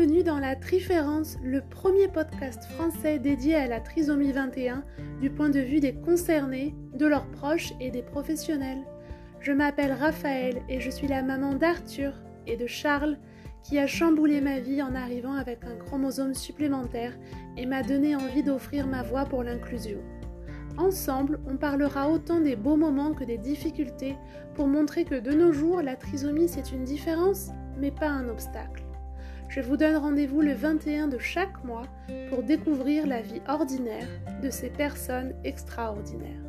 Bienvenue dans La Triférence, le premier podcast français dédié à la trisomie 21 du point de vue des concernés, de leurs proches et des professionnels. Je m'appelle Raphaël et je suis la maman d'Arthur et de Charles qui a chamboulé ma vie en arrivant avec un chromosome supplémentaire et m'a donné envie d'offrir ma voix pour l'inclusion. Ensemble, on parlera autant des beaux moments que des difficultés pour montrer que de nos jours, la trisomie c'est une différence, mais pas un obstacle. Je vous donne rendez-vous le 21 de chaque mois pour découvrir la vie ordinaire de ces personnes extraordinaires.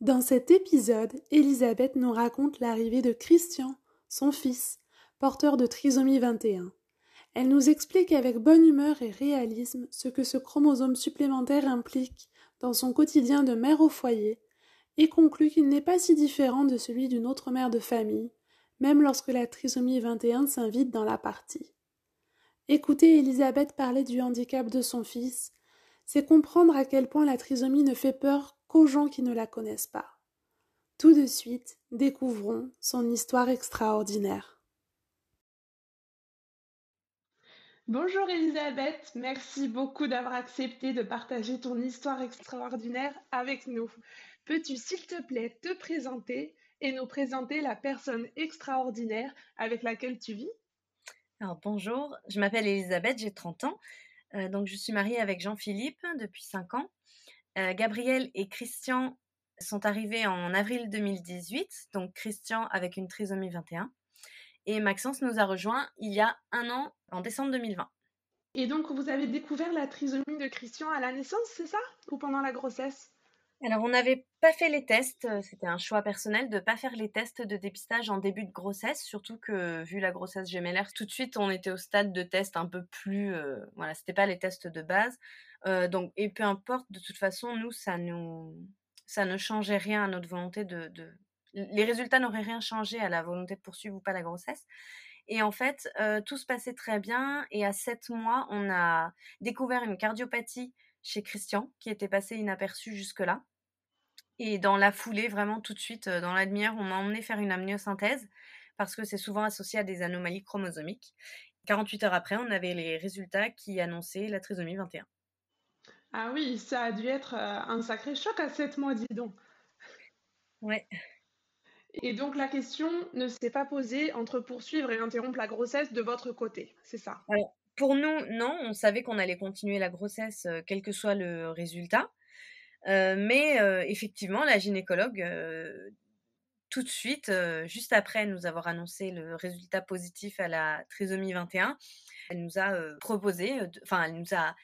Dans cet épisode, Elisabeth nous raconte l'arrivée de Christian, son fils, porteur de trisomie 21. Elle nous explique avec bonne humeur et réalisme ce que ce chromosome supplémentaire implique dans son quotidien de mère au foyer et conclut qu'il n'est pas si différent de celui d'une autre mère de famille, même lorsque la trisomie 21 s'invite dans la partie. Écouter Elisabeth parler du handicap de son fils, c'est comprendre à quel point la trisomie ne fait peur qu'aux gens qui ne la connaissent pas. Tout de suite, découvrons son histoire extraordinaire. Bonjour Elisabeth, merci beaucoup d'avoir accepté de partager ton histoire extraordinaire avec nous. Peux-tu, s'il te plaît, te présenter et nous présenter la personne extraordinaire avec laquelle tu vis? Alors bonjour, je m'appelle Elisabeth, j'ai 30 ans. Euh, donc je suis mariée avec Jean-Philippe depuis 5 ans. Euh, Gabriel et Christian sont arrivés en avril 2018, donc Christian avec une trisomie 21. Et Maxence nous a rejoint il y a un an, en décembre 2020. Et donc vous avez découvert la trisomie de Christian à la naissance, c'est ça? Ou pendant la grossesse? Alors, on n'avait pas fait les tests, euh, c'était un choix personnel de ne pas faire les tests de dépistage en début de grossesse, surtout que vu la grossesse gémellaire, tout de suite on était au stade de test un peu plus, euh, voilà, c'était pas les tests de base. Euh, donc, et peu importe, de toute façon, nous ça nous, ça ne changeait rien à notre volonté de, les résultats n'auraient rien changé à la volonté de poursuivre ou pas la grossesse. Et en fait, tout se passait très bien. Et à sept mois, on a découvert une cardiopathie chez Christian qui était passée inaperçue jusque-là. Et dans la foulée, vraiment tout de suite, euh, dans la demi-heure, on m'a emmené faire une amniosynthèse parce que c'est souvent associé à des anomalies chromosomiques. 48 heures après, on avait les résultats qui annonçaient la trisomie 21. Ah oui, ça a dû être euh, un sacré choc à 7 mois, dis donc. Ouais. Et donc la question ne s'est pas posée entre poursuivre et interrompre la grossesse de votre côté, c'est ça? Pour nous, non, on savait qu'on allait continuer la grossesse euh, quel que soit le résultat. Euh, mais euh, effectivement, la gynécologue, euh, tout de suite, juste après nous avoir annoncé le résultat positif à la trisomie 21, elle nous a proposé, enfin, elle nous a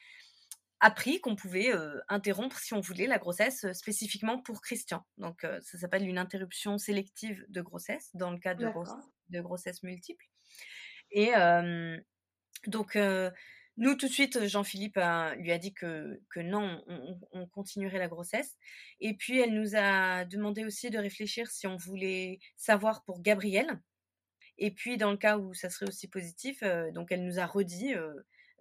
appris qu'on pouvait interrompre si on voulait la grossesse spécifiquement pour Christian. Donc ça s'appelle une interruption sélective de grossesse dans le cas de, de grossesse multiple. Et donc nous, tout de suite, Jean-Philippe lui a dit que, non, on, continuerait la grossesse. Et puis, elle nous a demandé aussi de réfléchir si on voulait savoir pour Gabriel. Et puis, dans le cas où ça serait aussi positif, euh, donc elle nous a redit euh,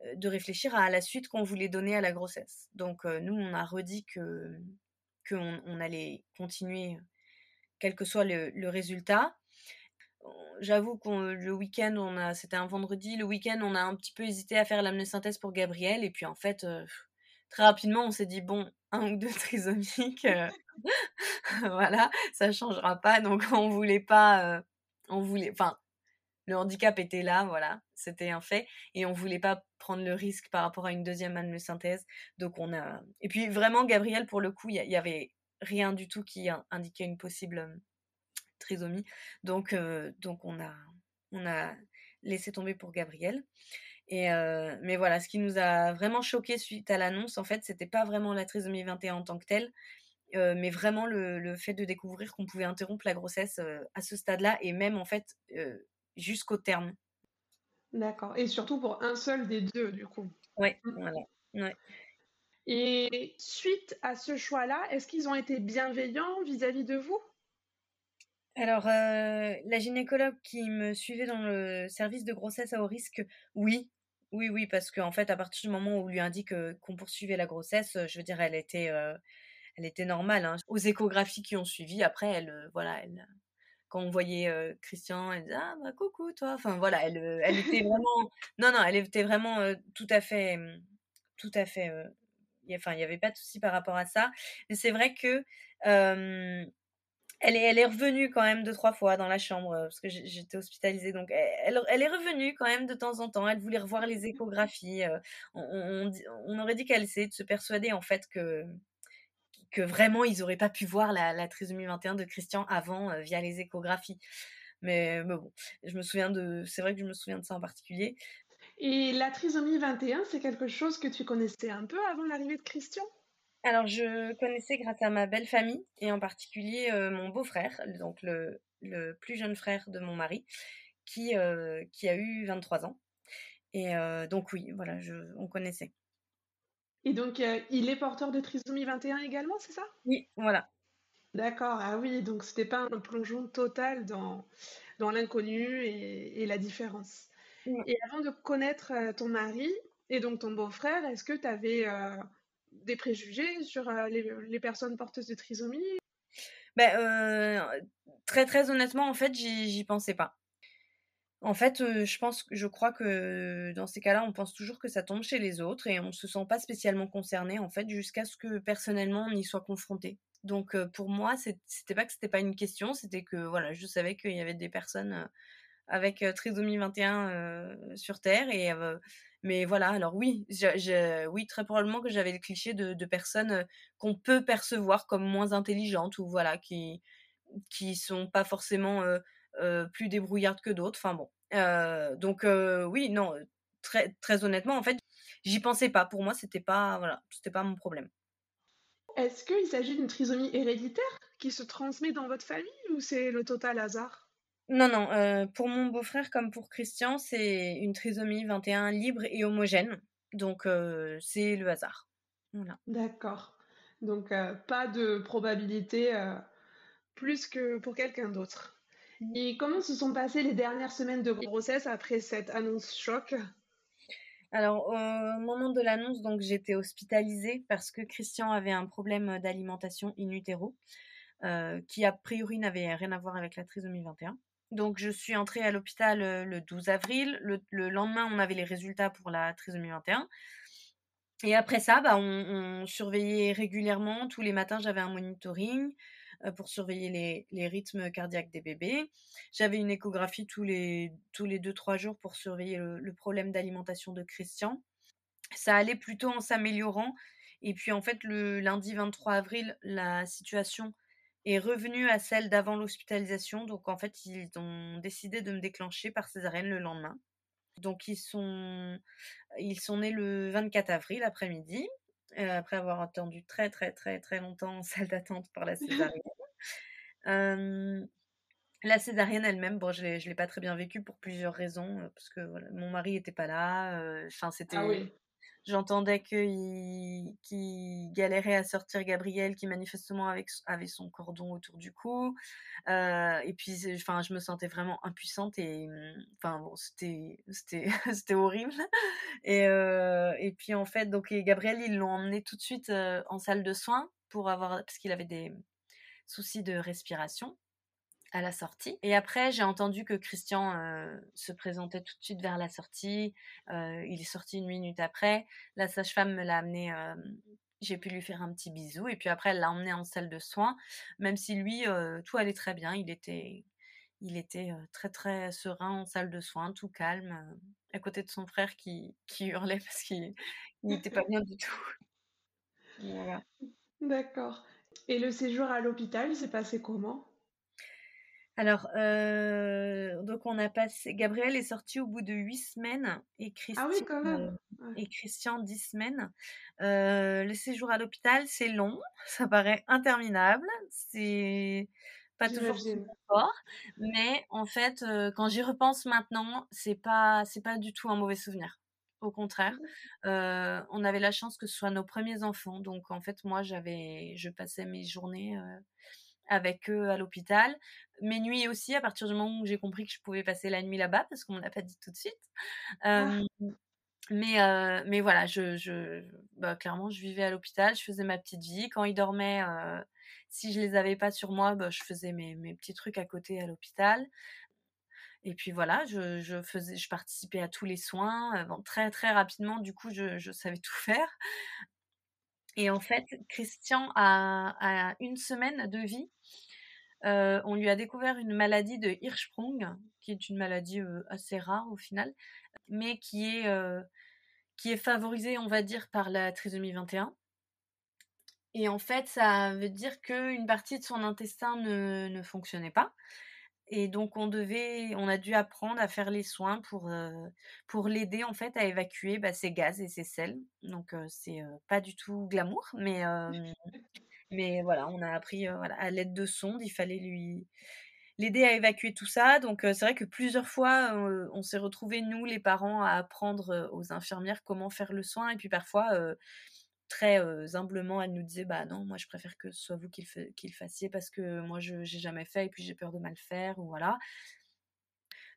euh, de réfléchir à la suite qu'on voulait donner à la grossesse. Donc, nous, on a redit que qu'on on allait continuer, quel que soit le résultat j'avoue que le week-end, on a, c'était un vendredi, le week-end, on a un petit peu hésité à faire l'amniosynthèse pour Gabriel, et puis en fait, euh, très rapidement, on s'est dit bon, un ou deux trisomiques, euh, voilà, ça changera pas, donc on voulait pas, euh, on voulait, enfin, le handicap était là, voilà, c'était un fait, et on voulait pas prendre le risque par rapport à une deuxième amniosynthèse, donc on a, et puis vraiment, Gabriel, pour le coup, il y, avait rien du tout qui indiquait une possible trisomie. Donc, euh, donc on, a, on a laissé tomber pour Gabriel. Et euh, mais voilà, ce qui nous a vraiment choqué suite à l'annonce, en fait, c'était pas vraiment la trisomie 21 en tant que telle, euh, mais vraiment le, le, fait de découvrir qu'on pouvait interrompre la grossesse à ce stade-là et même en fait jusqu'au terme. D'accord. Et surtout pour un seul des deux, du coup. Oui, mmh. voilà. Ouais. Et suite à ce choix-là, est-ce qu'ils ont été bienveillants vis à -vis de vous? Alors, euh, la gynécologue qui me suivait dans le service de grossesse à haut risque, oui. Oui, oui, parce qu'en fait, à partir du moment où on lui indique qu'on poursuivait la grossesse, je veux dire, elle était, euh, elle était normale. Hein. Aux échographies qui ont suivi, après, elle, voilà, elle, quand on voyait Christian, elle disait ah bah coucou toi. Enfin voilà, elle, elle était vraiment, non non, elle était vraiment tout à fait, tout à fait. Enfin, il n'y avait pas de souci par rapport à ça. Mais c'est vrai que elle est, elle est revenue quand même deux, trois fois dans la chambre, parce que j'étais hospitalisée. Donc, elle, elle, est revenue quand même de temps en temps. Elle voulait revoir les échographies. On, on, aurait dit qu'elle essayait de se persuader, en fait, que, que vraiment, ils n'auraient pas pu voir la, la, trisomie 21 de Christian avant via les échographies. Mais, mais, bon, je me souviens de. C'est vrai que je me souviens de ça en particulier. Et la trisomie 21, c'est quelque chose que tu connaissais un peu avant l'arrivée de Christian? Alors, je connaissais grâce à ma belle famille et en particulier euh, mon beau-frère, donc le, plus jeune frère de mon mari, qui, euh, qui a eu 23 ans. Et euh, donc, oui, voilà, je, on connaissait. Et donc, il est porteur de trisomie 21 également, c'est ça? Oui, voilà. D'accord, ah oui, donc c'était pas un plongeon total dans, dans l'inconnu et, la différence. Et avant de connaître ton mari et donc ton beau-frère, est-ce que tu avais des préjugés sur euh, les, personnes porteuses de trisomie? Euh, Très très honnêtement, en fait, j'y pensais pas. En fait, euh, je pense, je crois que dans ces cas-là, on pense toujours que ça tombe chez les autres et on se sent pas spécialement concerné en fait jusqu'à ce que personnellement on y soit confronté. Donc pour moi, c'était pas que c'était pas une question, c'était que voilà, je savais qu'il y avait des personnes avec trisomie 21 sur Terre et mais voilà, alors oui, oui, très probablement que j'avais le cliché de, personnes euh, qu'on peut percevoir comme moins intelligentes ou voilà, qui qui sont pas forcément euh, euh, plus débrouillardes que d'autres. Enfin donc oui, non, très très honnêtement, en fait, j'y pensais pas. Pour moi, c'était pas voilà, c'était pas mon problème. Est-ce qu'il s'agit d'une trisomie héréditaire qui se transmet dans votre famille ou c'est le total hasard? Non, non, euh, pour mon beau-frère comme pour Christian, c'est une trisomie 21 libre et homogène. Donc, euh, c'est le hasard. D'accord. Donc, euh, pas de probabilité plus que pour quelqu'un d'autre. Mmh. Et comment se sont passées les dernières semaines de grossesse après cette annonce choc? Alors, au moment de l'annonce, donc j'étais hospitalisée parce que Christian avait un problème d'alimentation in utero, qui a priori n'avait rien à voir avec la trisomie 21. Donc, je suis entrée à l'hôpital le 12 avril. Le, lendemain, on avait les résultats pour la trisomie 21. Et après ça, bah, on, surveillait régulièrement. Tous les matins, j'avais un monitoring pour surveiller les, rythmes cardiaques des bébés. J'avais une échographie tous les, tous les 2-3 jours pour surveiller le problème d'alimentation de Christian. Ça allait plutôt en s'améliorant. Et puis, en fait, le lundi 23 avril, la situation est revenue à celle d'avant l'hospitalisation. Donc en fait, ils ont décidé de me déclencher par césarienne le lendemain. Donc ils sont, ils sont nés le 24 avril après-midi, euh, après avoir attendu très très très très longtemps en salle d'attente pour la césarienne. la césarienne elle-même, bon, je ne l'ai pas très bien vécue pour plusieurs raisons, euh, parce que mon mari n'était pas là. Euh, enfin, c'était, ah J'entendais qu'il galérait à sortir Gabriel, qui manifestement avait, son cordon autour du cou. Euh, et puis, enfin, je me sentais vraiment impuissante et, mmh, enfin, c'était, horrible. Et, euh, et puis, en fait, donc, Gabriel, ils l'ont emmené tout de suite euh, en salle de soins pour avoir, parce qu'il avait des soucis de respiration à la sortie. Et après, j'ai entendu que Christian euh, se présentait tout de suite vers la sortie. Euh, il est sorti une minute après. La sage-femme me l'a amené. Euh, j'ai pu lui faire un petit bisou. Et puis après, elle l'a emmené en salle de soins. Même si lui, tout allait très bien. Il était, il était très très serein en salle de soins, tout calme, à côté de son frère qui, qui hurlait parce qu'il n'était pas bien du tout. Voilà. D'accord. Et le séjour à l'hôpital, s'est passé comment? Alors, euh, donc on a passé. Gabriel est sorti au bout de huit semaines et Christian, ah oui, quand même. Euh, et Christian dix semaines. Euh, le séjour à l'hôpital, c'est long, ça paraît interminable, c'est pas toujours fort, mais en fait, quand j'y repense maintenant, c'est pas c'est pas du tout un mauvais souvenir. Au contraire, mmh. on avait la chance que ce soit nos premiers enfants, donc en fait moi j'avais, je passais mes journées avec eux à l'hôpital. Mes nuits aussi, à partir du moment où j'ai compris que je pouvais passer la nuit là-bas, parce qu'on ne l'a pas dit tout de suite. Ah. Mais, mais voilà, je, je bah, clairement, je vivais à l'hôpital, je faisais ma petite vie. Quand il dormait, si je les avais pas sur moi, bah, je faisais mes, mes petits trucs à côté à l'hôpital. Et puis voilà, je, je, faisais, je participais à tous les soins. Bon, très très rapidement, du coup, je, je, savais tout faire. Et en fait, Christian a, a une semaine de vie. On lui a découvert une maladie de Hirschsprung, qui est une maladie assez rare au final, mais qui est, qui est favorisée, on va dire, par la trisomie 21. Et en fait, ça veut dire qu'une partie de son intestin ne, ne, fonctionnait pas. Et donc on devait, on a dû apprendre à faire les soins pour pour l'aider en fait à évacuer bah, ses gaz et ses sels. Donc c'est pas du tout glamour, mais mais voilà, on a appris voilà à l'aide de sondes, il fallait lui l'aider à évacuer tout ça. Donc c'est vrai que plusieurs fois, on s'est retrouvés, nous, les parents, à apprendre aux infirmières comment faire le soin. Et puis parfois, très humblement, elle nous disait, bah non, moi je préfère que ce soit vous qui le, fassiez parce que moi je n'ai jamais fait et puis j'ai peur de mal faire. Ou voilà.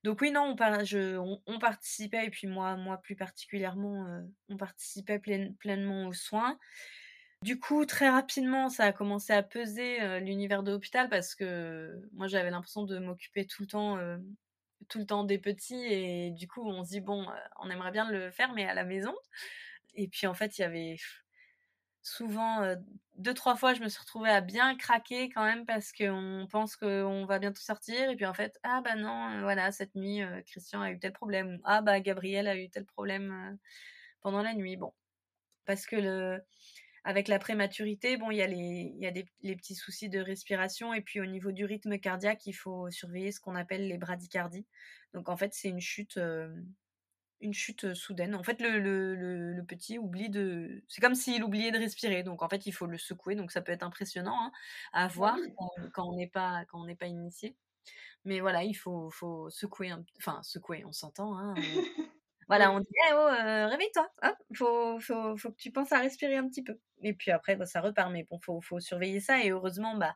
Donc oui, non, on, on, participait, et puis moi, moi plus particulièrement, on participait pleinement aux soins. Du coup, très rapidement, ça a commencé à peser l'univers de l'hôpital parce que moi, j'avais l'impression de m'occuper tout le temps, tout le temps des petits et du coup, on se dit bon, on aimerait bien le faire, mais à la maison. Et puis en fait, il y avait souvent deux trois fois, je me suis retrouvée à bien craquer quand même parce qu'on pense qu'on va bientôt sortir et puis en fait, ah bah non, voilà, cette nuit, Christian a eu tel problème, ah bah Gabriel a eu tel problème pendant la nuit. Bon, parce que le avec la prématurité, bon, il y a, les, il y a des, les petits soucis de respiration et puis au niveau du rythme cardiaque, il faut surveiller ce qu'on appelle les bradycardies. Donc en fait, c'est une chute, euh, une chute soudaine. En fait, le, le, le, petit oublie de, c'est comme s'il oubliait de respirer. Donc en fait, il faut le secouer. Donc ça peut être impressionnant hein, à voir quand, on n'est pas quand on n'est pas initié. Mais voilà, il faut, faut secouer, enfin secouer, on s'entend. Hein, Voilà, on dit «Eh oh, euh, réveille-toi, il faut, faut, faut, que tu penses à respirer un petit peu. Et puis après, bah, ça repart, mais bon, faut, faut surveiller ça. Et heureusement, bah,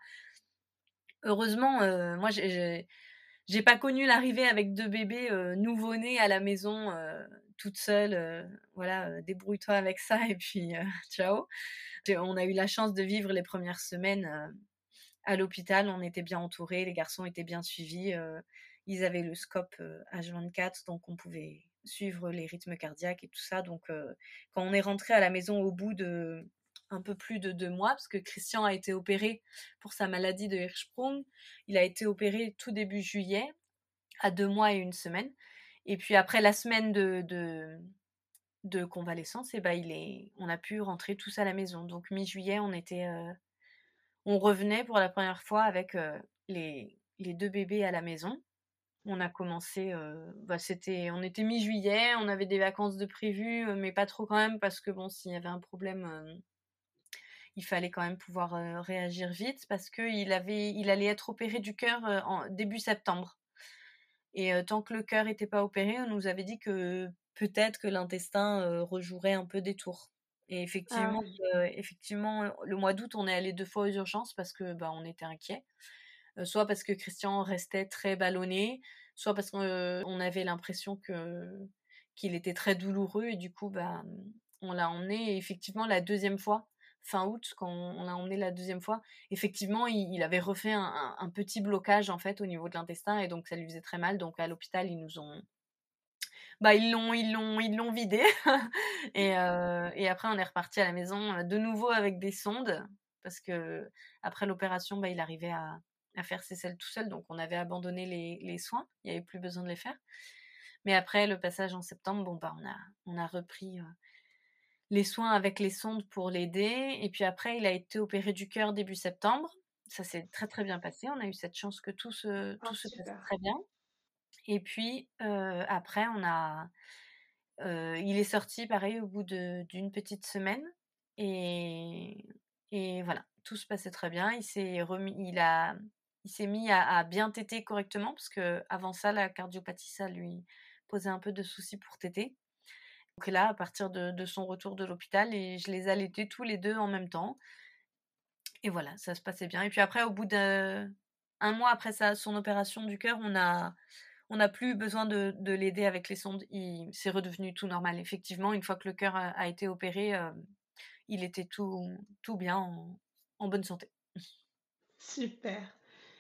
heureusement, euh, moi, j'ai, j'ai pas connu l'arrivée avec deux bébés euh, nouveau-nés à la maison, toute seule. voilà, débrouille-toi avec ça et puis ciao. On a eu la chance de vivre les premières semaines à l'hôpital. On était bien entourés, les garçons étaient bien suivis. ils avaient le scope H24, donc on pouvait suivre les rythmes cardiaques et tout ça. Donc, quand on est rentré à la maison au bout de un peu plus de deux mois, parce que Christian a été opéré pour sa maladie de Hirschsprung, il a été opéré tout début juillet, à deux mois et une semaine. Et puis après la semaine de, de, convalescence, et eh ben il est, on a pu rentrer tous à la maison. Donc mi-juillet, on était, on revenait pour la première fois avec les, les deux bébés à la maison on a commencé, bah c'était, on était mi-juillet, on avait des vacances de prévues, mais pas trop quand même parce que bon, s'il y avait un problème, il fallait quand même pouvoir réagir vite parce que il avait, il allait être opéré du cœur en début septembre. Et tant que le cœur n'était pas opéré, on nous avait dit que peut-être que l'intestin rejouerait un peu des tours. Et ah effectivement, effectivement, le mois d'août, on est allé deux fois aux urgences parce que bah, on était inquiet. Soit parce que Christian restait très ballonné, soit parce qu'on avait l'impression que qu'il était très douloureux et du coup bah on l'a emmené et effectivement la deuxième fois fin août quand on l'a emmené la deuxième fois effectivement il, avait refait un, petit blocage en fait au niveau de l'intestin et donc ça lui faisait très mal. Donc à l'hôpital ils nous ont bah ils l'ont ils l'ont ils l'ont vidé. Et, euh, et après on est reparti à la maison de nouveau avec des sondes parce que après l'opération bah il arrivait à à faire ses selles tout seul, donc on avait abandonné les, soins, il n'y avait plus besoin de les faire. Mais après le passage en septembre, bon bah on a, on a repris euh, les soins avec les sondes pour l'aider, et puis après il a été opéré du cœur début septembre. Ça s'est très très bien passé, on a eu cette chance que tout se, tout oh, se passe très bien. Et puis euh, après on a, euh, il est sorti pareil au bout d'une petite semaine, et, et voilà, tout se passait très bien. Il s'est remis, il a il s'est mis à, bien téter correctement parce que avant ça, la cardiopathie, ça lui posait un peu de soucis pour téter. Donc là, à partir de, son retour de l'hôpital, je les allaitais tous les deux en même temps. Et voilà, ça se passait bien. Et puis après, au bout d'un mois après sa, son opération du cœur, on on n'a plus besoin de, l'aider avec les sondes. C'est redevenu tout normal. Effectivement, une fois que le cœur a, été opéré, il était tout, tout bien, en, bonne santé. Super.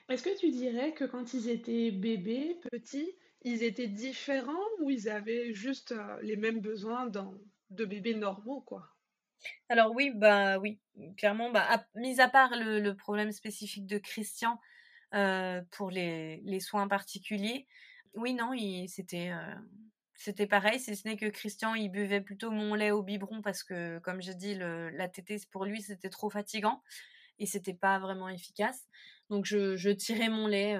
Est-ce que tu dirais que quand ils étaient bébés, petits, ils étaient différents ou ils avaient juste les mêmes besoins de bébés normaux, quoi? Alors oui, bah oui, clairement, bah, mis à part le, problème spécifique de Christian pour les, les, soins particuliers, oui, non, c'était c'était pareil, si ce n'est que Christian, il buvait plutôt mon lait au biberon parce que, comme je dis, le, la tétée, pour lui, c'était trop fatigant et c'était pas vraiment efficace. Donc, je, je tirais mon lait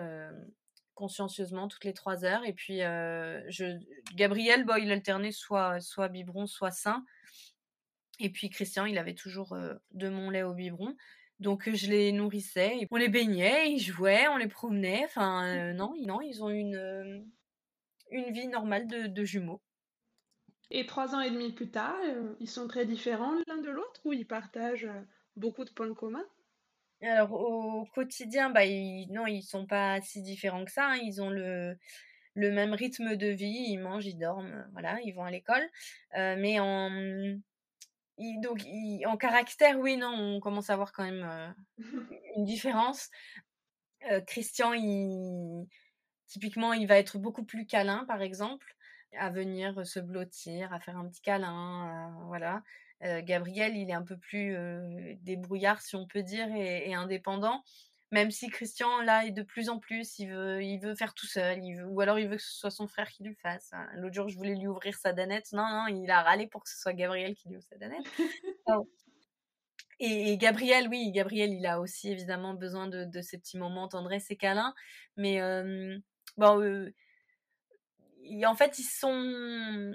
consciencieusement toutes les trois heures et puis je, Gabriel, bah, il alternait soit, soit biberon, soit sein. Et puis Christian, il avait toujours de mon lait au biberon. Donc je les nourrissais, on les baignait, ils jouaient, on les promenait. Enfin, non, non, ils ont une, une vie normale de, jumeaux. Et trois ans et demi plus tard, ils sont très différents l'un de l'autre ou ils partagent beaucoup de points communs? Alors au quotidien, bah, ils, non, ils sont pas si différents que ça. Hein. Ils ont le, le même rythme de vie, ils mangent, ils dorment, voilà, ils vont à l'école. mais en, donc, en caractère, oui, non, on commence à voir quand même une différence. Christian, il, typiquement, il va être beaucoup plus câlin, par exemple, à venir se blottir, à faire un petit câlin, voilà. Gabriel, il est un peu plus débrouillard, si on peut dire, et indépendant. Même si Christian, là, est de plus en plus, il veut, il veut faire tout seul, il veut, ou alors il veut que ce soit son frère qui lui fasse. Hein. L'autre jour, je voulais lui ouvrir sa danette. Non, non, il a râlé pour que ce soit Gabriel qui lui ouvre sa danette. et, Gabriel, oui, Gabriel, il a aussi évidemment besoin de, de ces petits moments tendresse et câlins. Mais bon, en fait, ils sont.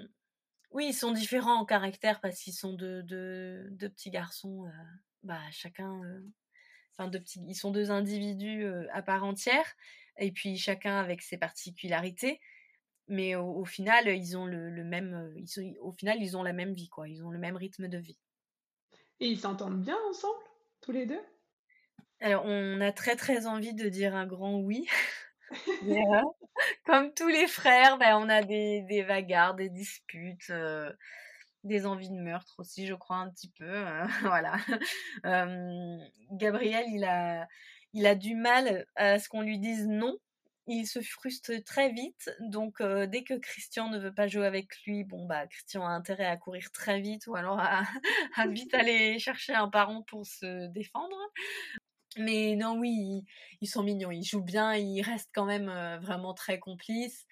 Oui, ils sont différents en caractère parce qu'ils sont deux, petits garçons. bah, chacun petits, ils sont deux individus à part entière, et puis chacun avec ses particularités. Mais au, final, ils ont le, même, ils au final, ils ont la même vie, quoi. Ils ont le même rythme de vie. Et ils s'entendent bien ensemble, tous les deux? Alors, on a très très envie de dire un grand oui. comme tous les frères, ben, on a des, des des disputes des envies de meurtre aussi, je crois un petit peu. Euh, voilà. Gabriel, il a, il a du mal à ce qu'on lui dise non. Il se frustre très vite, donc dès que Christian ne veut pas jouer avec lui, bon bah Christian a intérêt à courir très vite ou alors à vite aller chercher un parent pour se défendre. Mais non, oui, ils, sont mignons, ils jouent bien, ils restent quand même vraiment très complices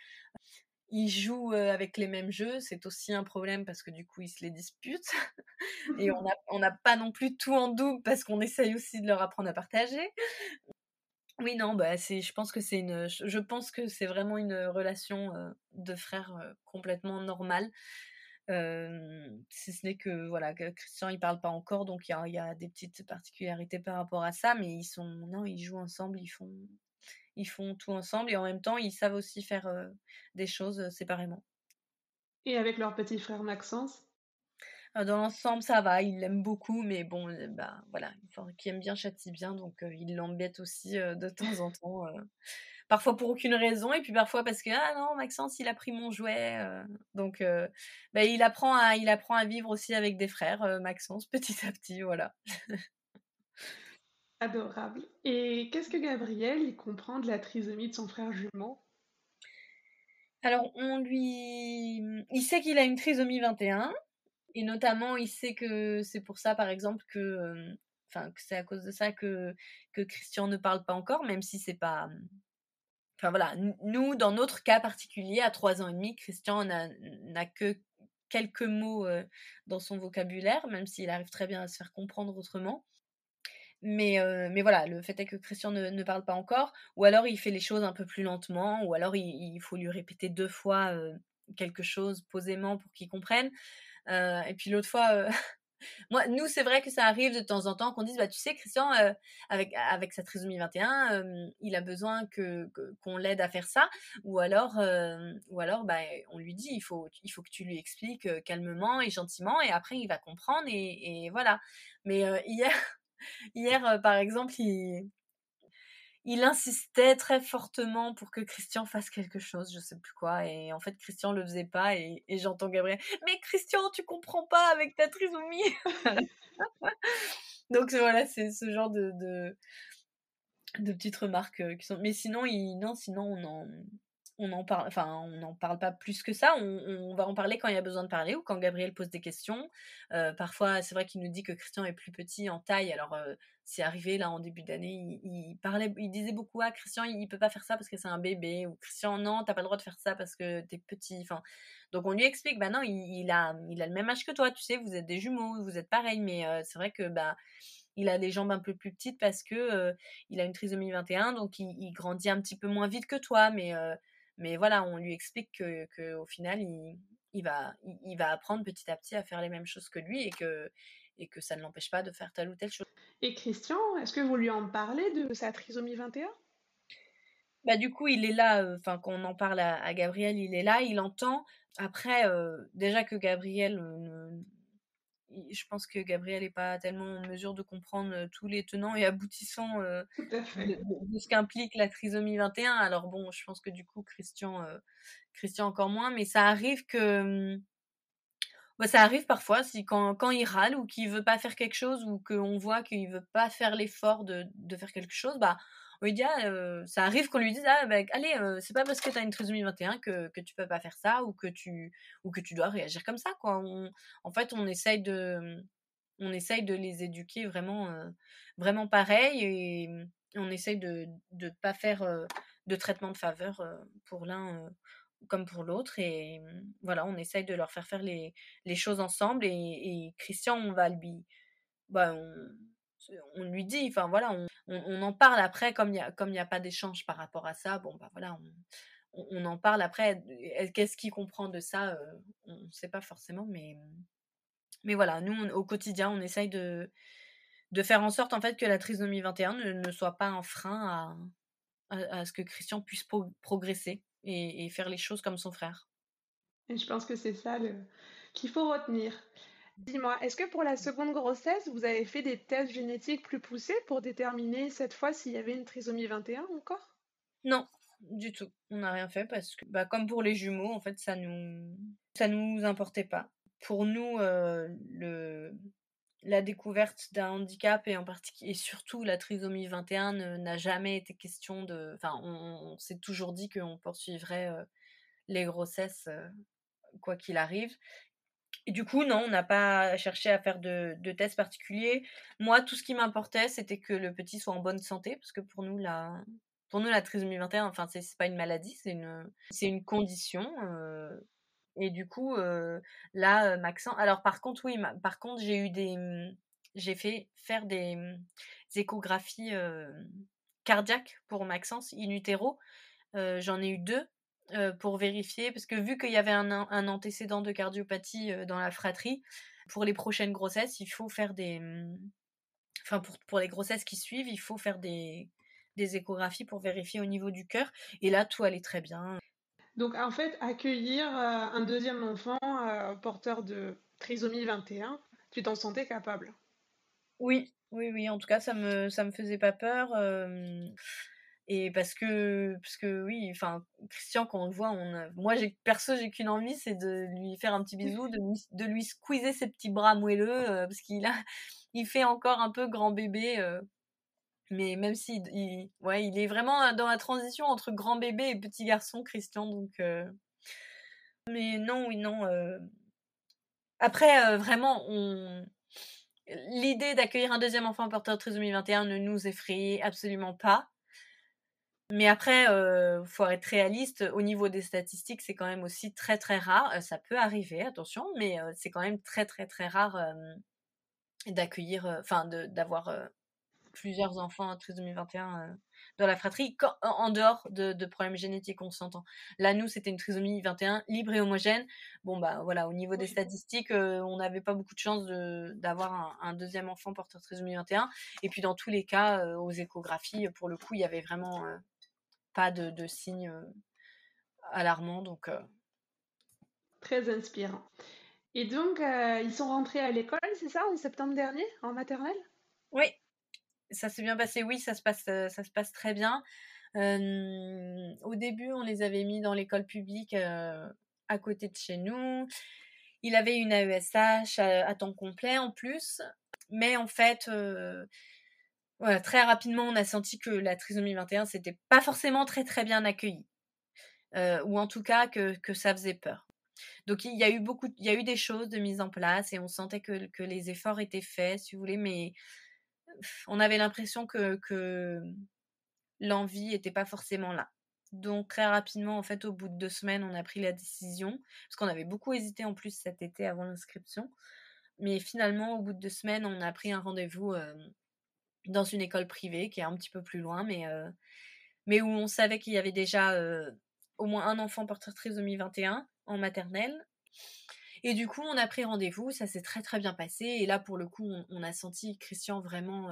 ils jouent avec les mêmes jeux, c'est aussi un problème parce que du coup ils se les disputent et on n'a pas non plus tout en double parce qu'on essaye aussi de leur apprendre à partager. Oui non bah c'est je pense que c'est une je pense que c'est vraiment une relation de frères complètement normale. Si ce n'est que voilà Christian il parle pas encore donc il y a, des petites particularités par rapport à ça mais ils sont non ils jouent ensemble ils font ils font tout ensemble et en même temps, ils savent aussi faire des choses séparément. Et avec leur petit frère Maxence? Dans l'ensemble, ça va, ils l'aiment beaucoup, mais bon, bah voilà, qui aime bien châtie bien, donc il l'embête aussi de temps en temps. parfois pour aucune raison, et puis parfois parce que ah non, Maxence, il a pris mon jouet, donc bah, il apprend à il apprend à vivre aussi avec des frères, Maxence, petit à petit, voilà. Adorable. Et qu'est-ce que Gabriel il comprend de la trisomie de son frère jumeau? Alors, on lui. Il sait qu'il a une trisomie 21, et notamment, il sait que c'est pour ça, par exemple, que. Enfin, que c'est à cause de ça que, que Christian ne parle pas encore, même si c'est pas. Enfin voilà, nous, dans notre cas particulier, à trois ans et demi, Christian n'a que quelques mots dans son vocabulaire, même s'il arrive très bien à se faire comprendre autrement. Mais, mais voilà, le fait est que Christian ne, parle pas encore, ou alors il fait les choses un peu plus lentement, ou alors il, faut lui répéter deux fois quelque chose posément pour qu'il comprenne. Et puis l'autre fois, moi, nous, c'est vrai que ça arrive de temps en temps qu'on dise, bah, tu sais, Christian, avec, avec sa trisomie 21, il a besoin que, qu'on l'aide à faire ça, ou alors, ou alors bah, on lui dit, il faut, il faut que tu lui expliques calmement et gentiment, et après, il va comprendre, et, et voilà. Mais hier, Hier, par exemple, il, il insistait très fortement pour que Christian fasse quelque chose, je sais plus quoi, et en fait Christian le faisait pas, et, j'entends Gabriel, mais Christian, tu comprends pas avec ta trisomie. Donc voilà, c'est ce genre de, de, petites remarques euh, qui sont. Mais sinon, non, sinon on en, on en parle, enfin, on n'en parle pas plus que ça. On, va en parler quand il y a besoin de parler ou quand Gabriel pose des questions. Euh, parfois, c'est vrai qu'il nous dit que Christian est plus petit en taille. Alors, euh, c'est arrivé là en début d'année, il, parlait, il disait beaucoup à ah, Christian, il, peut pas faire ça parce que c'est un bébé ou Christian, non, t'as pas le droit de faire ça parce que t'es petit. Enfin, donc on lui explique, bah non, il, a, il a le même âge que toi. Tu sais, vous êtes des jumeaux, vous êtes pareils, mais euh, c'est vrai que bah il a des jambes un peu plus petites parce que il a une trisomie 21, donc il, grandit un petit peu moins vite que toi, mais mais voilà, on lui explique que, au final, il, va, il, va apprendre petit à petit à faire les mêmes choses que lui et que, et que ça ne l'empêche pas de faire telle ou telle chose. Et Christian, est-ce que vous lui en parlez de sa trisomie 21 bah, du coup, il est là, euh, enfin, quand on en parle à, Gabriel, il est là, il entend. Après, euh, déjà que Gabriel euh, je pense que Gabriel n'est pas tellement en mesure de comprendre tous les tenants et aboutissants de, ce qu'implique la trisomie 21. Alors bon, je pense que du coup, Christian, Christian encore moins, mais ça arrive que... Mmh, bah, ça arrive parfois, si quand, quand il râle ou qu'il veut pas faire quelque chose ou qu'on voit qu'il veut pas faire l'effort de, de, faire quelque chose, bah on lui dit, ah, ça arrive qu'on lui dise, ah, bah, allez, c'est pas parce que tu as une trisomie 21 que, que tu peux pas faire ça ou que tu, ou que tu dois réagir comme ça, quoi. en fait, on essaye de, on essaye de les éduquer vraiment, vraiment pareil et on essaye de ne pas faire de traitement de faveur pour l'un comme pour l'autre et voilà on essaye de leur faire faire les, les choses ensemble et, Christian on va lui bah on lui dit, enfin voilà, on, en parle après, comme il n'y a, a pas d'échange par rapport à ça, bon bah voilà, on, en parle après. Qu'est-ce qu'il comprend de ça euh, On ne sait pas forcément, mais, mais voilà, nous au quotidien, on essaye de, de faire en sorte en fait que la trisomie 21 ne, soit pas un frein à, à, ce que Christian puisse progresser et, et, faire les choses comme son frère. Et je pense que c'est ça qu'il faut retenir. Dis-moi, est-ce que pour la seconde grossesse, vous avez fait des tests génétiques plus poussés pour déterminer cette fois s'il y avait une trisomie 21 encore? Non, du tout. On n'a rien fait parce que, bah, comme pour les jumeaux, en fait, ça nous, ça nous importait pas. Pour nous, euh, le, la découverte d'un handicap et en particulier et surtout la trisomie 21 n'a jamais été question de. Enfin, on, s'est toujours dit qu'on poursuivrait euh, les grossesses euh, quoi qu'il arrive. Et du coup, non, on n'a pas cherché à faire de, de, tests particuliers. Moi, tout ce qui m'importait, c'était que le petit soit en bonne santé, parce que pour nous, la, pour nous, la trisomie 21, enfin, c'est pas une maladie, c'est une, c'est une condition. Euh, et du coup, euh, là, euh, Maxence. Alors, par contre, oui, par contre, j'ai eu des, j'ai fait faire des, des échographies cardiaques pour Maxence in utero. J'en ai eu deux pour vérifier, parce que vu qu'il y avait un, un, antécédent de cardiopathie dans la fratrie, pour les prochaines grossesses, il faut faire des... Mmh, enfin, pour, pour les grossesses qui suivent, il faut faire des, des échographies pour vérifier au niveau du cœur. Et là, tout allait très bien. Donc, en fait, accueillir un deuxième enfant porteur de trisomie 21, tu t'en sentais capable? Oui, oui, oui. En tout cas, ça me, ça me faisait pas peur. Et parce que, parce que oui, enfin, Christian, quand on le voit, on moi, j'ai, perso, j'ai qu'une envie, c'est de lui faire un petit bisou, de lui, de lui squeezer ses petits bras moelleux, euh, parce qu'il a, il fait encore un peu grand bébé. Euh, mais même si, il, ouais, il est vraiment dans la transition entre grand bébé et petit garçon, Christian, donc. Euh, mais non, oui, non. Après, vraiment, on. L'idée d'accueillir un deuxième enfant porteur de trisomie 21 ne nous effraie absolument pas. Mais après, euh, faut être réaliste. Au niveau des statistiques, c'est quand même aussi très très rare. Euh, ça peut arriver, attention, mais euh, c'est quand même très très très rare d'accueillir, enfin d'avoir plusieurs enfants en trisomie 21 dans la fratrie, en dehors de, problèmes génétiques, on s'entend. Là, nous, c'était une trisomie 21 libre et homogène. Bon, bah voilà, au niveau des statistiques, on n'avait pas beaucoup de chance d'avoir un, un, deuxième enfant porteur de trisomie 21. Et puis, dans tous les cas, aux échographies, pour le coup, il y avait vraiment pas de, signes euh, alarmants. Donc, euh. Très inspirant. Et donc, euh, ils sont rentrés à l'école, c'est ça, en septembre dernier, en maternelle? Oui. ça s'est bien passé, oui, ça se passe, ça se passe très bien. au début, on les avait mis dans l'école publique à côté de chez nous. Il avait une AESH à, temps complet en plus. Mais en fait, très rapidement, on a senti que la trisomie 21, c'était pas forcément très très bien accueilli. ou en tout cas que, que ça faisait peur. Donc il y a eu beaucoup, il y a eu des choses de mise en place et on sentait que, les efforts étaient faits, si vous voulez, mais on avait l'impression que, que l'envie n'était pas forcément là. Donc très rapidement, en fait, au bout de deux semaines, on a pris la décision, parce qu'on avait beaucoup hésité en plus cet été avant l'inscription. Mais finalement, au bout de deux semaines, on a pris un rendez-vous dans une école privée qui est un petit peu plus loin, mais, mais où on savait qu'il y avait déjà au moins un enfant porteur trisomie 21 en maternelle. Et du coup, on a pris rendez-vous, ça s'est très très bien passé. Et là, pour le coup, on, a senti Christian vraiment,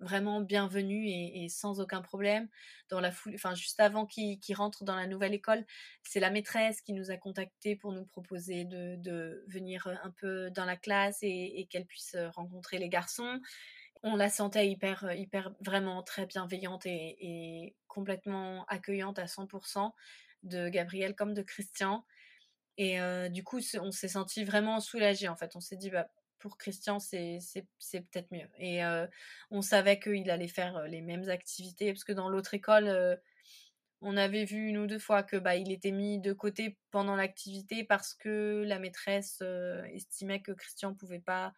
vraiment bienvenu et, sans aucun problème. Dans la foule, enfin, juste avant qu'il rentre dans la nouvelle école, c'est la maîtresse qui nous a contactés pour nous proposer de, venir un peu dans la classe et, qu'elle puisse rencontrer les garçons. On la sentait hyper, hyper, vraiment très bienveillante et, complètement accueillante à 100% de Gabriel comme de Christian. Et du coup, on s'est senti vraiment soulagé en fait. On s'est dit, bah, pour Christian, c'est peut-être mieux. Et on savait qu'il allait faire les mêmes activités, parce que dans l'autre école, on avait vu une ou deux fois que bah, il était mis de côté pendant l'activité parce que la maîtresse estimait que Christian pouvait pas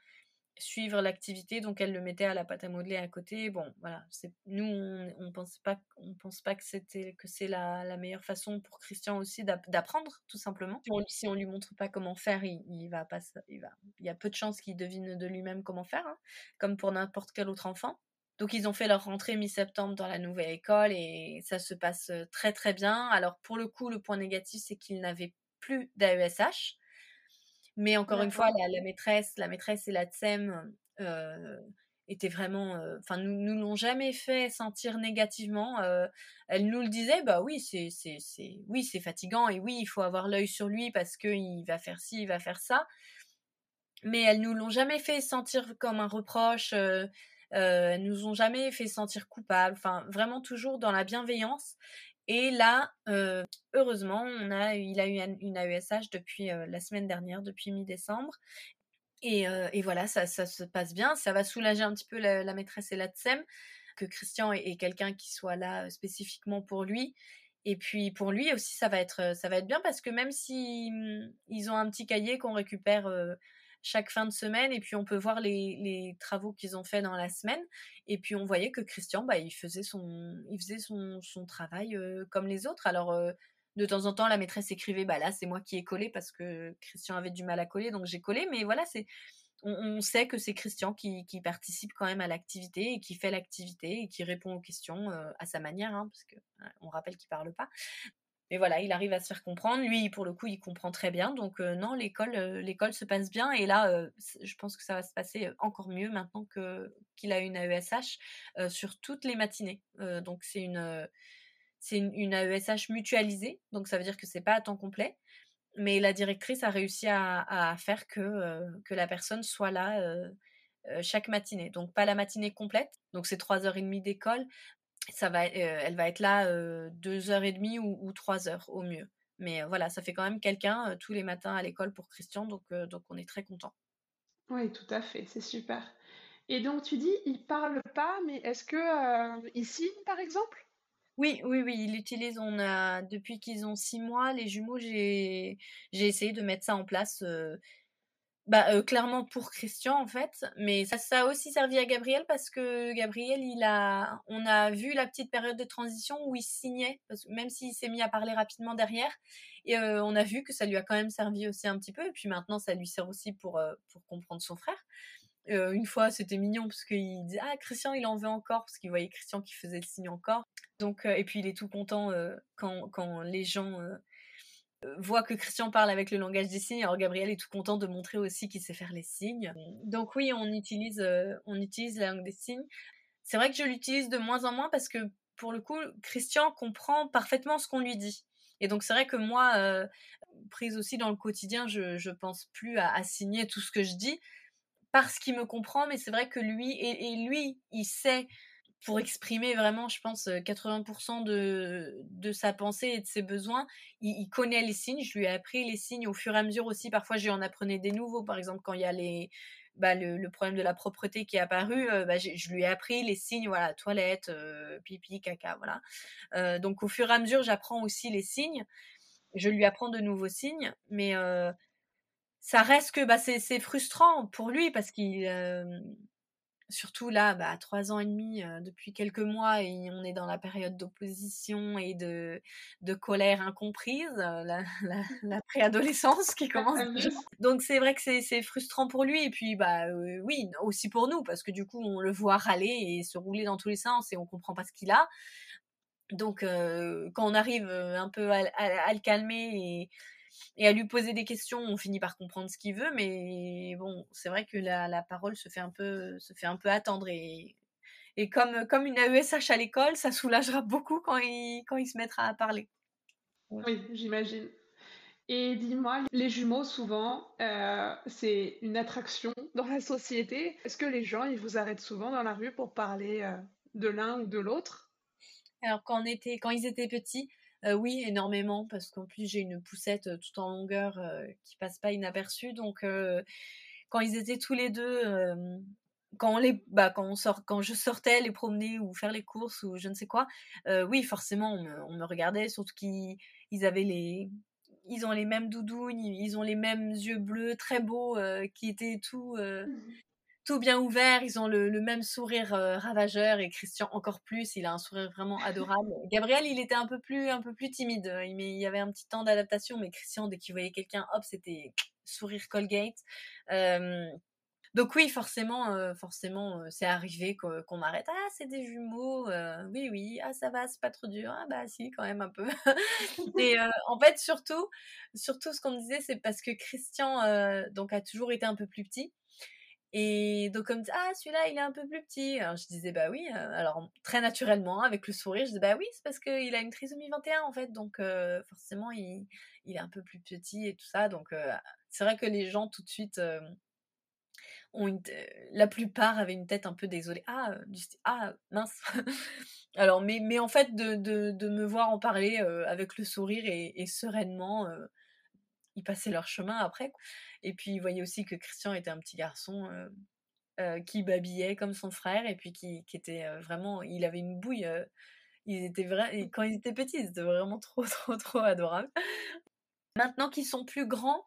suivre l'activité, donc elle le mettait à la pâte à modeler à côté. Bon, voilà, c'est nous on, on pense pas on pense pas que c'était que c'est la, la, meilleure façon pour Christian aussi d'apprendre tout simplement. Si on, si on lui montre pas comment faire, il, il, va pas il va il y a peu de chances qu'il devine de lui-même comment faire, hein, comme pour n'importe quel autre enfant. Donc ils ont fait leur rentrée mi-septembre dans la nouvelle école et ça se passe très très bien. Alors pour le coup, le point négatif c'est qu'il n'avait plus d'AESH. Mais encore une fois, la, maîtresse, la maîtresse et la TSEM euh, étaient vraiment, enfin, nous, nous l'ont jamais fait sentir négativement. Euh, elle nous le disait, bah oui, c'est, c'est, c'est, oui, c'est fatigant et oui, il faut avoir l'œil sur lui parce qu'il va faire ci, il va faire ça. Mais elles nous l'ont jamais fait sentir comme un reproche. Euh, elles nous ont jamais fait sentir coupables. Enfin, vraiment toujours dans la bienveillance. Et là, euh, heureusement, on a, il a eu une AESH depuis euh, la semaine dernière, depuis mi-décembre. Et, euh, et, voilà, ça, ça, se passe bien. Ça va soulager un petit peu la, maîtresse et la TSEM, que Christian ait quelqu'un qui soit là spécifiquement pour lui. Et puis pour lui aussi, ça va être, ça va être bien parce que même si mmh, ils ont un petit cahier qu'on récupère chaque fin de semaine et puis on peut voir les, travaux qu'ils ont fait dans la semaine. Et puis on voyait que Christian bah il faisait son il faisait son, travail euh, comme les autres. Alors euh, de temps en temps la maîtresse écrivait bah là c'est moi qui ai collé parce que Christian avait du mal à coller donc j'ai collé. Mais voilà c'est on, sait que c'est Christian qui, participe quand même à l'activité et qui fait l'activité et qui répond aux questions euh, à sa manière, hein, parce que on rappelle qu'il parle pas. Mais voilà, il arrive à se faire comprendre. Lui, pour le coup, il comprend très bien. Donc euh, non, l'école, euh, l'école se passe bien. Et là, euh, je pense que ça va se passer encore mieux maintenant que qu'il a une AESH sur toutes les matinées. donc c'est une c'est une, AESH mutualisée. Donc ça veut dire que c'est pas à temps complet. Mais la directrice a réussi à, à faire que que la personne soit là. chaque matinée. Donc pas la matinée complète, donc c'est trois heures et demie d'école, ça va, elle va être là deux heures et demie ou, trois heures au mieux. Mais voilà, ça fait quand même quelqu'un tous les matins à l'école pour Christian, donc, donc on est très content. Oui, tout à fait, c'est super. Et donc tu dis, il parle pas, mais est-ce que il signe par exemple? Oui, oui, oui, il utilise. On a depuis qu'ils ont six mois, les jumeaux. J'ai, j'ai essayé de mettre ça en place bah, clairement pour Christian en fait, mais ça, ça a aussi servi à Gabriel parce que Gabriel, il a, on a vu la petite période de transition où il signait, même s'il s'est mis à parler rapidement derrière, et on a vu que ça lui a quand même servi aussi un petit peu, et puis maintenant ça lui sert aussi pour, pour comprendre son frère. une fois, c'était mignon parce qu'il disait ah Christian, il en veut encore parce qu'il voyait Christian qui faisait le signe encore. Donc et puis il est tout content quand, quand les gens voit que Christian parle avec le langage des signes. Alors Gabriel est tout content de montrer aussi qu'il sait faire les signes. Donc oui, on utilise, euh, on utilise la langue des signes. C'est vrai que je l'utilise de moins en moins parce que pour le coup, Christian comprend parfaitement ce qu'on lui dit. Et donc c'est vrai que moi, euh, prise aussi dans le quotidien, je, je pense plus à, signer tout ce que je dis parce qu'il me comprend, mais c'est vrai que lui, et, lui, il sait pour exprimer vraiment, je pense, 80% de, de sa pensée et de ses besoins. Il, connaît les signes, je lui ai appris les signes au fur et à mesure aussi. Parfois, je lui en apprenais des nouveaux, par exemple, quand il y a les, bah, le, problème de la propreté qui est apparu, bah, je lui ai appris les signes, voilà, toilette, pipi, caca, voilà. donc, au fur et à mesure, j'apprends aussi les signes. Je lui apprends de nouveaux signes, mais ça reste que bah, c'est frustrant pour lui parce qu'il surtout là, bah, trois ans et demi, depuis quelques mois, et on est dans la période d'opposition et de, de colère incomprise, la, la, préadolescence qui commence. Donc c'est vrai que c'est frustrant pour lui, et puis bah oui, aussi pour nous, parce que du coup on le voit râler et se rouler dans tous les sens et on comprend pas ce qu'il a. Donc quand on arrive un peu à, à le calmer et et à lui poser des questions, on finit par comprendre ce qu'il veut, mais bon, c'est vrai que la, la, parole se fait un peu, se fait un peu attendre et, et comme, comme une AESH à l'école, ça soulagera beaucoup quand il, quand il se mettra à parler. Oui, j'imagine. Et dis-moi, les jumeaux, souvent, euh, c'est une attraction dans la société. Est-ce que les gens, ils vous arrêtent souvent dans la rue pour parler euh, de l'un ou de l'autre? Alors, quand, on était, quand ils étaient petits, oui, énormément, parce qu'en plus j'ai une poussette tout en longueur qui passe pas inaperçue. Donc quand ils étaient tous les deux, quand on les, bah, quand on sort, quand je sortais les promener ou faire les courses ou je ne sais quoi, oui, forcément on me, regardait, surtout qu'ils avaient les, ils ont les mêmes doudounes, ils ont les mêmes yeux bleus très beaux, qui étaient tout, mmh tout bien ouvert, ils ont le, même sourire euh, ravageur et Christian encore plus, il a un sourire vraiment adorable. Gabriel, il était un peu plus, un peu plus timide, il, il y avait un petit temps d'adaptation, mais Christian, dès qu'il voyait quelqu'un, hop, c'était sourire Colgate. Euh, donc oui, forcément, euh, forcément, c'est arrivé qu'on arrête. Ah, c'est des jumeaux. oui, oui. Ah, ça va, c'est pas trop dur. Ah bah si, quand même un peu. et en fait, surtout, surtout, ce qu'on me disait, c'est parce que Christian, donc, a toujours été un peu plus petit. Et donc, comme ah, celui-là, il est un peu plus petit. Alors, je disais, bah oui. alors, très naturellement, avec le sourire, je disais, bah oui, c'est parce qu'il a une trisomie 21, en fait. Donc, forcément, il, il, est un peu plus petit et tout ça. Donc, c'est vrai que les gens, tout de suite, ont une la plupart avaient une tête un peu désolée. Ah, ah mince. alors, mais, mais en fait, de, de, me voir en parler avec le sourire et sereinement, ils passaient leur chemin après. Et puis, ils voyaient aussi que Christian était un petit garçon qui babillait comme son frère et puis qui, était vraiment. Il avait une bouille. ils étaient quand ils étaient petits, ils étaient vraiment trop, trop, trop adorables. Maintenant qu'ils sont plus grands,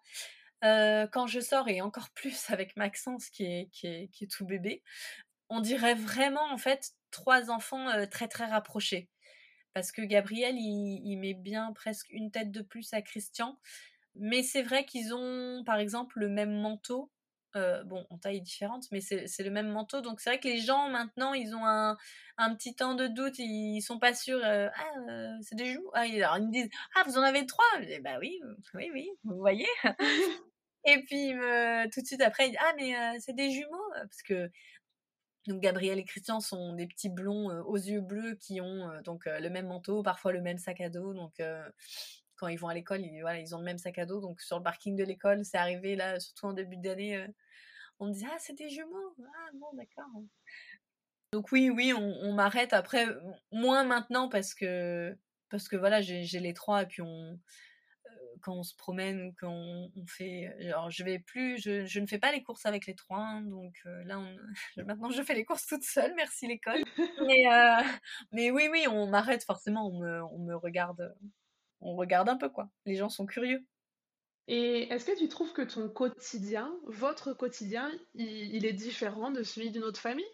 quand je sors, et encore plus avec Maxence qui est, qui est, qui est tout bébé, on dirait vraiment en fait trois enfants très très rapprochés. Parce que Gabriel, il, met bien presque une tête de plus à Christian. Mais c'est vrai qu'ils ont, par exemple, le même manteau. Euh, bon, en taille différente, mais c'est le même manteau. Donc c'est vrai que les gens maintenant, ils ont un, un petit temps de doute, ils sont pas sûrs. Euh, ah, euh, c'est des joues. Ah, alors ils me disent, ah, vous en avez trois. Je bah oui, oui, oui, vous voyez. et puis tout de suite après, ils disent, ah, mais c'est des jumeaux, parce que donc Gabriel et Christian sont des petits blonds aux yeux bleus qui ont donc le même manteau, parfois le même sac à dos. Donc quand ils vont à l'école, ils, voilà, ils ont le même sac à dos. Donc sur le parking de l'école, c'est arrivé là, surtout en début d'année, euh, on me dit ah c'est des jumeaux. Ah bon d'accord. Donc oui oui, on, m'arrête après moins maintenant parce que parce que voilà j'ai les trois et puis on euh, quand on se promène ou quand on, fait alors je vais plus je, je, ne fais pas les courses avec les trois hein, donc euh, là on, maintenant je fais les courses toute seule merci l'école mais mais oui oui on m'arrête forcément on me, on me regarde on regarde un peu quoi. Les gens sont curieux. Et est-ce que tu trouves que ton quotidien, votre quotidien, il, est différent de celui d'une autre famille?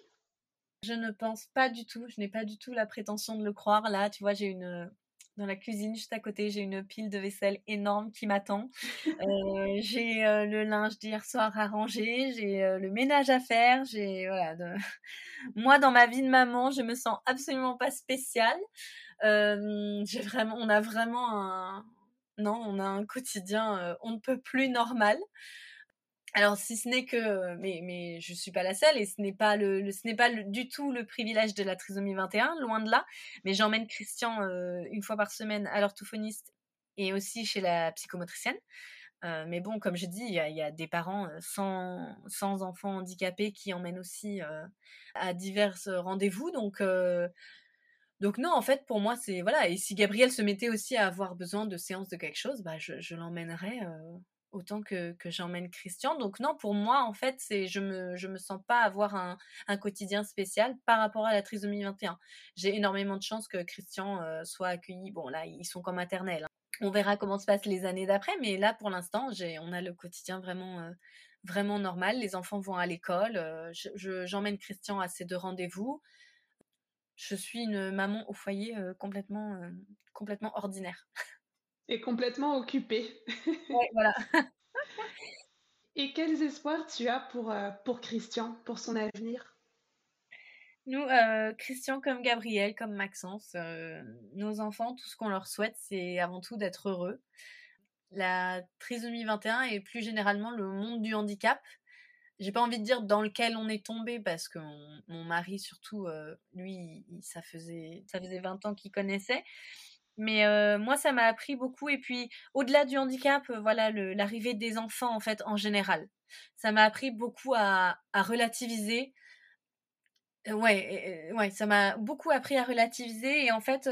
Je ne pense pas du tout. Je n'ai pas du tout la prétention de le croire. Là, tu vois, j'ai une dans la cuisine juste à côté, j'ai une pile de vaisselle énorme qui m'attend. Euh, j'ai euh, le linge d'hier soir à ranger, j'ai euh, le ménage à faire. J'ai voilà. Moi, dans ma vie de maman, je me sens absolument pas spéciale on a vraiment un, non, on a un quotidien, on ne peut plus normal. Alors si ce n'est que, mais je suis pas la seule et ce n'est pas le, ce n'est pas du tout le privilège de la trisomie 21, loin de là. Mais j'emmène Christian une fois par semaine à l'orthophoniste et aussi chez la psychomotricienne. mais bon, comme je dis, il y, a, des parents sans, sans, enfants handicapés qui emmènent aussi à divers rendez-vous. Donc, donc non, en fait, pour moi, c'est voilà. Et si Gabriel se mettait aussi à avoir besoin de séances de quelque chose, bah, je, l'emmènerais autant que, j'emmène Christian. Donc non, pour moi, en fait, c'est je me me sens pas avoir un, un quotidien spécial par rapport à la trisomie 21. J'ai énormément de chance que Christian soit accueilli. Bon là, ils sont comme maternelle. Hein. On verra comment se passent les années d'après, mais là, pour l'instant, j'ai on a le quotidien vraiment vraiment normal. Les enfants vont à l'école. j'emmène Christian à ses deux rendez-vous. Je suis une maman au foyer complètement complètement ordinaire. Et complètement occupée. Ouais, voilà. Et quels espoirs tu as pour, euh, pour Christian, pour son avenir? Nous, Christian comme Gabriel, comme Maxence, nos enfants, tout ce qu'on leur souhaite, c'est avant tout d'être heureux. La trisomie 21 et plus généralement le monde du handicap, j'ai pas envie de dire dans lequel on est tombé parce que mon, mari surtout, lui, ça faisait ça faisait 20 ans qu'il connaissait. Mais moi, ça m'a appris beaucoup. Et puis, au-delà du handicap, voilà, l'arrivée des enfants, en fait, en général. Ça m'a appris beaucoup à, relativiser. Ouais, ouais, ça m'a beaucoup appris à relativiser. Et en fait,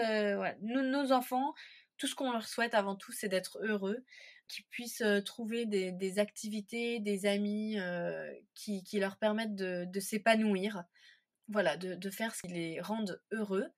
nos enfants, tout ce qu'on leur souhaite avant tout, c'est d'être heureux, qu'ils puissent trouver des, activités, des amis qui, leur permettent de, s'épanouir. Voilà, de, faire ce qui les rende heureux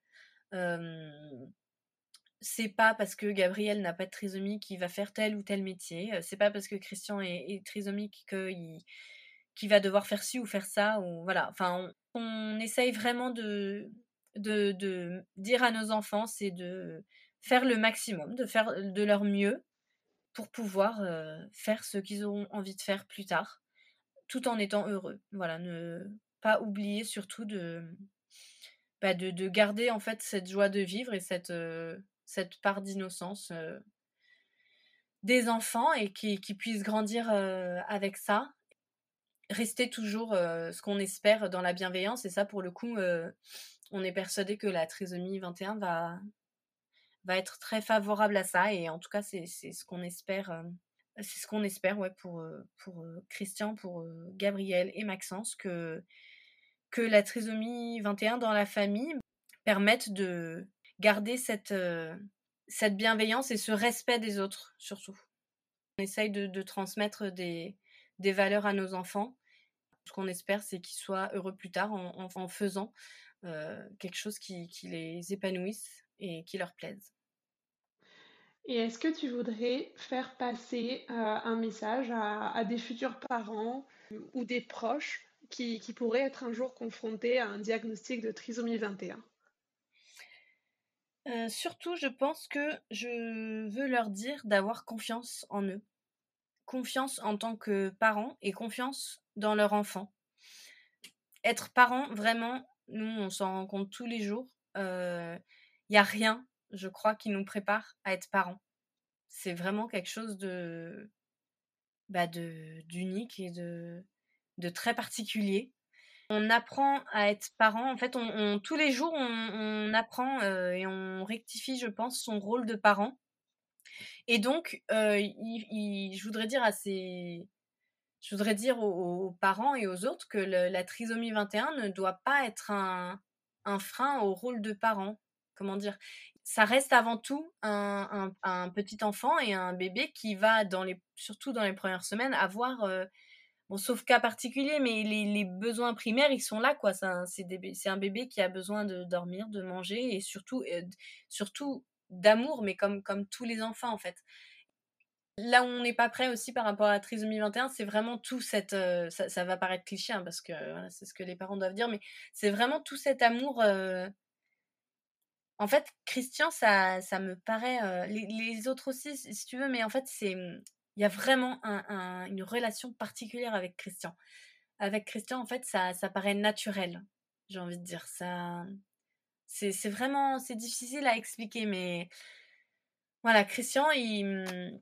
c'est pas parce que Gabriel n'a pas de trisomie qu'il va faire tel ou tel métier. C'est pas parce que Christian est, trisomique qu'il va devoir faire ci ou faire ça. Ou voilà. Enfin, on, essaye vraiment de, dire à nos enfants, c'est de faire le maximum, de faire de leur mieux pour pouvoir faire ce qu'ils auront envie de faire plus tard, tout en étant heureux. Voilà, ne pas oublier surtout de, bah, de, de, garder en fait cette joie de vivre et cette, cette part d'innocence des enfants et qui, puissent grandir avec ça. Rester toujours ce qu'on espère dans la bienveillance. Et ça, pour le coup, on est persuadé que la trisomie 21 va, va être très favorable à ça. Et en tout cas, c'est ce qu'on espère. c'est ce qu'on espère ouais, pour, pour Christian, pour Gabriel et Maxence, que, que la trisomie 21 dans la famille permette de, garder cette, cette bienveillance et ce respect des autres, surtout. On essaye de, transmettre des, des, valeurs à nos enfants. Ce qu'on espère, c'est qu'ils soient heureux plus tard en, en, faisant quelque chose qui, qui, les épanouisse et qui leur plaise. Et est-ce que tu voudrais faire passer un message à, des futurs parents ou des proches qui, pourraient être un jour confrontés à un diagnostic de trisomie 21 surtout, je pense que je veux leur dire d'avoir confiance en eux. Confiance en tant que parents et confiance dans leur enfant. Être parent, vraiment, nous, on s'en rend compte tous les jours. Il n'y a rien, je crois, qui nous prépare à être parents. C'est vraiment quelque chose de bah d'unique et de, très particulier on apprend à être parent. En fait, tous les jours, on, apprend euh, et on rectifie, je pense, son rôle de parent. Et donc, euh, je voudrais dire à ces, je voudrais dire aux, parents et aux autres que la trisomie 21 ne doit pas être un, frein au rôle de parent. Comment dire? Ça reste avant tout un, petit enfant et un bébé qui va, dans les, surtout dans les premières semaines, avoir euh, bon, sauf cas particulier, mais les, besoins primaires, ils sont là, quoi. C'est un, bébé qui a besoin de dormir, de manger et surtout, euh, surtout d'amour, mais comme, comme tous les enfants, en fait. Là où on n'est pas prêt aussi par rapport à la trisomie 21, c'est vraiment tout cette. Euh, ça, va paraître cliché, hein, parce que c'est ce que les parents doivent dire, mais c'est vraiment tout cet amour. Euh, en fait, Christian, ça, ça me paraît. Les, les, autres aussi, si tu veux, mais en fait, c'est il y a vraiment une relation particulière avec Christian. Avec Christian, en fait, ça, ça paraît naturel, j'ai envie de dire. Ça, c'est vraiment, c'est difficile à expliquer, mais voilà, Christian, il,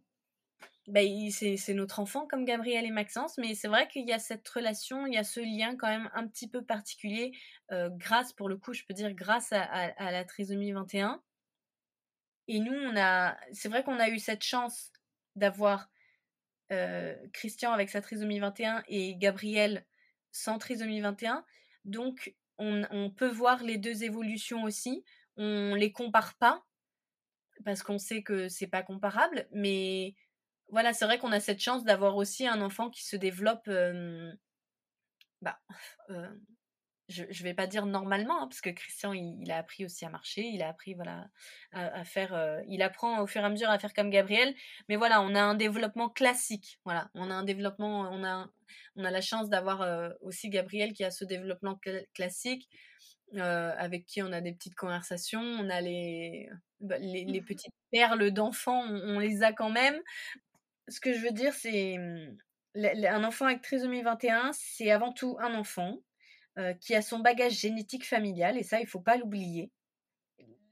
ben, c'est notre enfant comme Gabriel et Maxence, mais c'est vrai qu'il y a cette relation, il y a ce lien quand même un petit peu particulier, euh, grâce, pour le coup, je peux dire grâce à, la trisomie 21. Et nous, on a, c'est vrai qu'on a eu cette chance d'avoir Christian avec sa trisomie 21 et Gabriel sans trisomie 21. Donc, on, peut voir les deux évolutions aussi. On les compare pas parce qu'on sait que c'est pas comparable, mais voilà, c'est vrai qu'on a cette chance d'avoir aussi un enfant qui se développe bah, je ne vais pas dire normalement, hein, parce que Christian, il, a appris aussi à marcher, il a appris voilà, à, faire, euh, il apprend au fur et à mesure à faire comme Gabriel, mais voilà, on a un développement classique, voilà, on a un développement, on a, on a la chance d'avoir aussi Gabriel qui a ce développement classique, euh, avec qui on a des petites conversations, on a les, bah, les, les, petites perles d'enfants, on, les a quand même. Ce que je veux dire, c'est hum, un enfant avec trisomie 21, c'est avant tout un enfant qui a son bagage génétique familial, et ça, il faut pas l'oublier.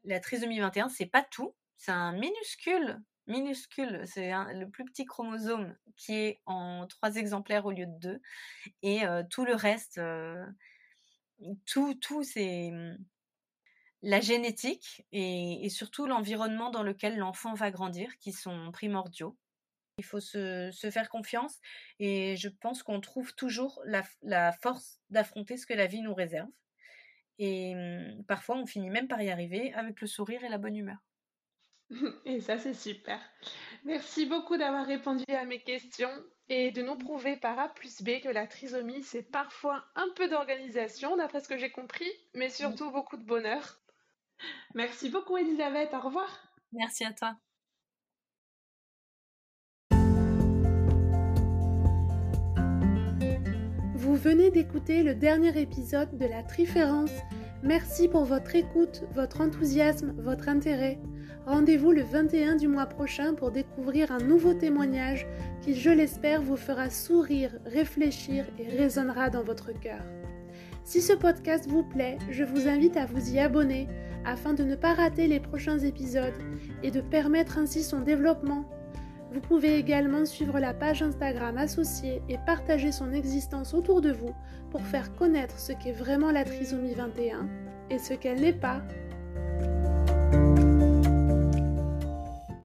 La trisomie 21, c'est pas tout, c'est un minuscule, minuscule, c'est le plus petit chromosome qui est en trois exemplaires au lieu de deux, et tout le reste, tout, tout, c'est hum, la génétique et surtout l'environnement dans lequel l'enfant va grandir qui sont primordiaux. Il faut se, faire confiance et je pense qu'on trouve toujours la, force d'affronter ce que la vie nous réserve. Et mmh, parfois, on finit même par y arriver avec le sourire et la bonne humeur. Et ça, c'est super. Merci beaucoup d'avoir répondu à mes questions et de nous prouver par A plus B que la trisomie, c'est parfois un peu d'organisation, d'après ce que j'ai compris, mais surtout beaucoup de bonheur. Merci beaucoup, Elisabeth. Au revoir. Merci à toi. Vous venez d'écouter le dernier épisode de La Triférence. Merci pour votre écoute, votre enthousiasme, votre intérêt. Rendez-vous le 21 du mois prochain pour découvrir un nouveau témoignage qui, je l'espère, vous fera sourire, réfléchir et résonnera dans votre cœur. Si ce podcast vous plaît, je vous invite à vous y abonner afin de ne pas rater les prochains épisodes et de permettre ainsi son développement vous pouvez également suivre la page Instagram associée et partager son existence autour de vous pour faire connaître ce qu'est vraiment la trisomie 21 et ce qu'elle n'est pas